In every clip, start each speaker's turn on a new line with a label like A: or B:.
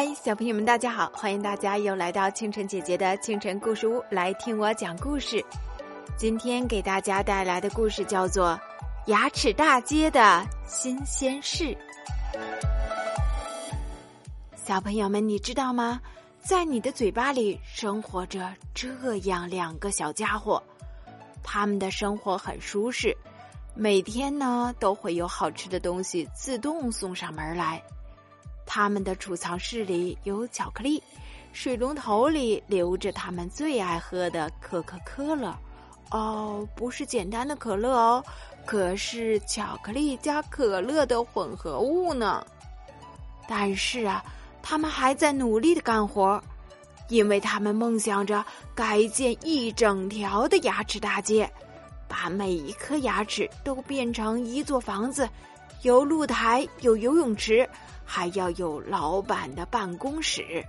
A: 嗨，小朋友们，大家好！欢迎大家又来到清晨姐姐的清晨故事屋来听我讲故事。今天给大家带来的故事叫做《牙齿大街的新鲜事》。小朋友们，你知道吗？在你的嘴巴里生活着这样两个小家伙，他们的生活很舒适，每天呢都会有好吃的东西自动送上门来。他们的储藏室里有巧克力，水龙头里流着他们最爱喝的可可可乐。哦，不是简单的可乐哦，可是巧克力加可乐的混合物呢。但是啊，他们还在努力的干活，因为他们梦想着改建一整条的牙齿大街，把每一颗牙齿都变成一座房子，有露台，有游泳池。还要有老板的办公室，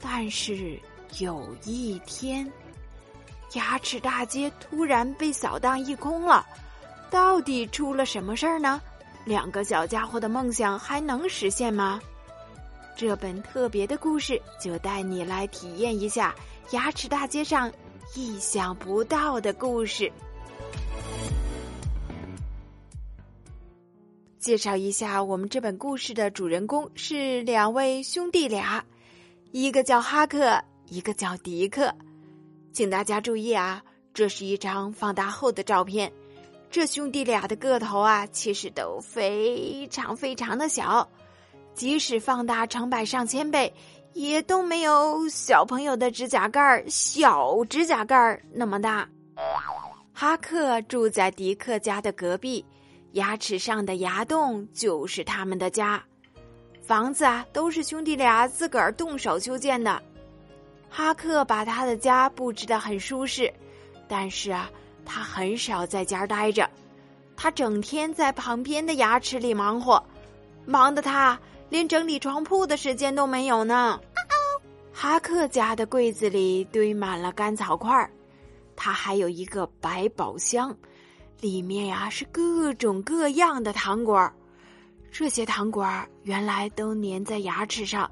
A: 但是有一天，牙齿大街突然被扫荡一空了。到底出了什么事儿呢？两个小家伙的梦想还能实现吗？这本特别的故事就带你来体验一下牙齿大街上意想不到的故事。介绍一下，我们这本故事的主人公是两位兄弟俩，一个叫哈克，一个叫迪克。请大家注意啊，这是一张放大后的照片。这兄弟俩的个头啊，其实都非常非常的小，即使放大成百上千倍，也都没有小朋友的指甲盖儿小指甲盖儿那么大。哈克住在迪克家的隔壁。牙齿上的牙洞就是他们的家，房子啊都是兄弟俩自个儿动手修建的。哈克把他的家布置的很舒适，但是啊，他很少在家待着，他整天在旁边的牙齿里忙活，忙得他连整理床铺的时间都没有呢。哈克家的柜子里堆满了干草块儿，他还有一个百宝箱。里面呀是各种各样的糖果儿这些糖果儿原来都粘在牙齿上，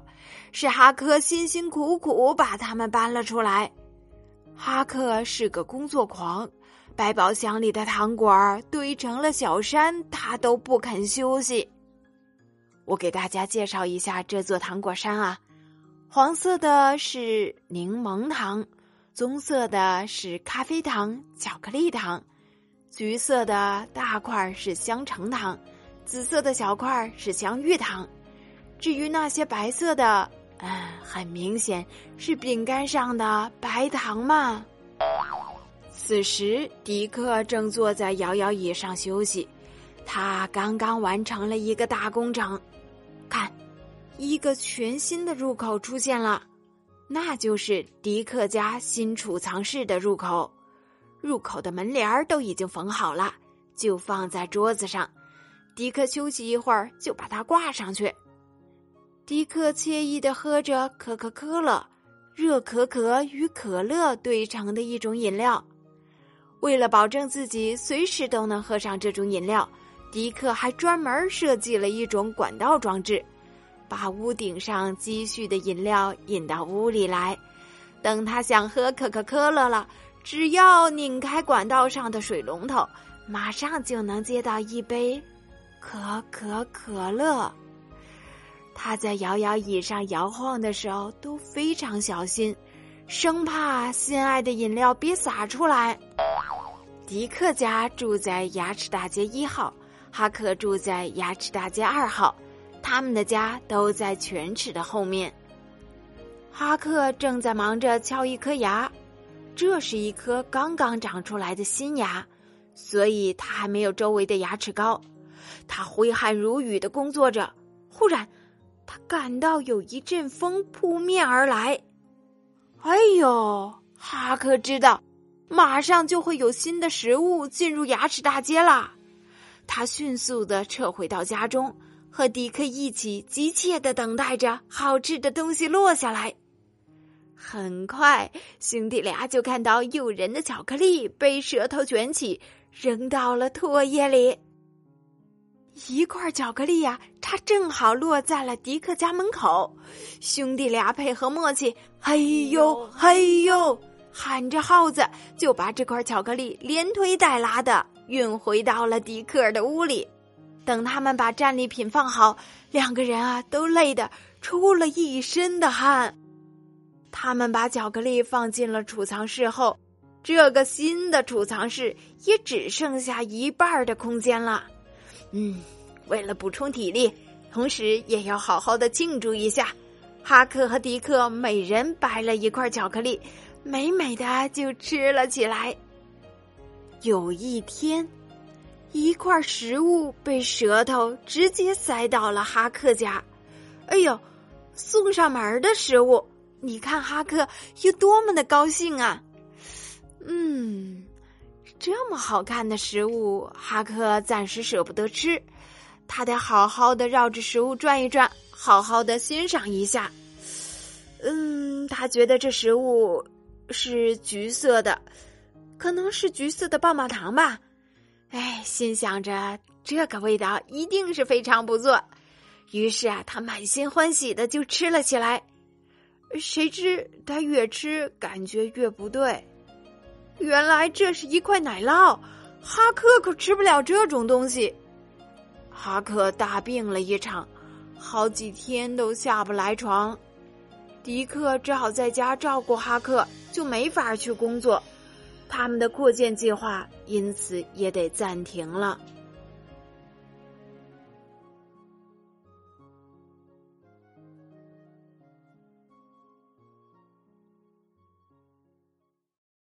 A: 是哈克辛辛苦苦把它们搬了出来。哈克是个工作狂，百宝箱里的糖果堆成了小山，他都不肯休息。我给大家介绍一下这座糖果山啊，黄色的是柠檬糖，棕色的是咖啡糖、巧克力糖。橘色的大块是香橙糖，紫色的小块是香芋糖，至于那些白色的，嗯，很明显是饼干上的白糖嘛。此时，迪克正坐在摇摇椅上休息，他刚刚完成了一个大工程。看，一个全新的入口出现了，那就是迪克家新储藏室的入口。入口的门帘儿都已经缝好了，就放在桌子上。迪克休息一会儿，就把它挂上去。迪克惬意的喝着可可可乐，热可可与可乐兑成的一种饮料。为了保证自己随时都能喝上这种饮料，迪克还专门设计了一种管道装置，把屋顶上积蓄的饮料引到屋里来。等他想喝可可可乐了。只要拧开管道上的水龙头，马上就能接到一杯可可可乐。他在摇摇椅上摇晃的时候都非常小心，生怕心爱的饮料别洒出来。迪克家住在牙齿大街一号，哈克住在牙齿大街二号，他们的家都在犬齿的后面。哈克正在忙着敲一颗牙。这是一颗刚刚长出来的新牙，所以它还没有周围的牙齿高。他挥汗如雨的工作着，忽然，他感到有一阵风扑面而来。哎呦！哈克知道，马上就会有新的食物进入牙齿大街了。他迅速的撤回到家中，和迪克一起急切的等待着好吃的东西落下来。很快，兄弟俩就看到诱人的巧克力被舌头卷起，扔到了唾液里。一块巧克力呀，差它正好落在了迪克家门口。兄弟俩配合默契，嘿呦嘿呦，喊着号子，就把这块巧克力连推带拉的运回到了迪克的屋里。等他们把战利品放好，两个人啊都累得出了一身的汗。他们把巧克力放进了储藏室后，这个新的储藏室也只剩下一半的空间了。嗯，为了补充体力，同时也要好好的庆祝一下，哈克和迪克每人掰了一块巧克力，美美的就吃了起来。有一天。一块食物被舌头直接塞到了哈克家，哎呦，送上门的食物！你看哈克有多么的高兴啊！嗯，这么好看的食物，哈克暂时舍不得吃，他得好好的绕着食物转一转，好好的欣赏一下。嗯，他觉得这食物是橘色的，可能是橘色的棒棒糖吧。哎，心想着这个味道一定是非常不错，于是啊，他满心欢喜的就吃了起来。谁知他越吃感觉越不对，原来这是一块奶酪，哈克可吃不了这种东西。哈克大病了一场，好几天都下不来床，迪克只好在家照顾哈克，就没法去工作。他们的扩建计划因此也得暂停了。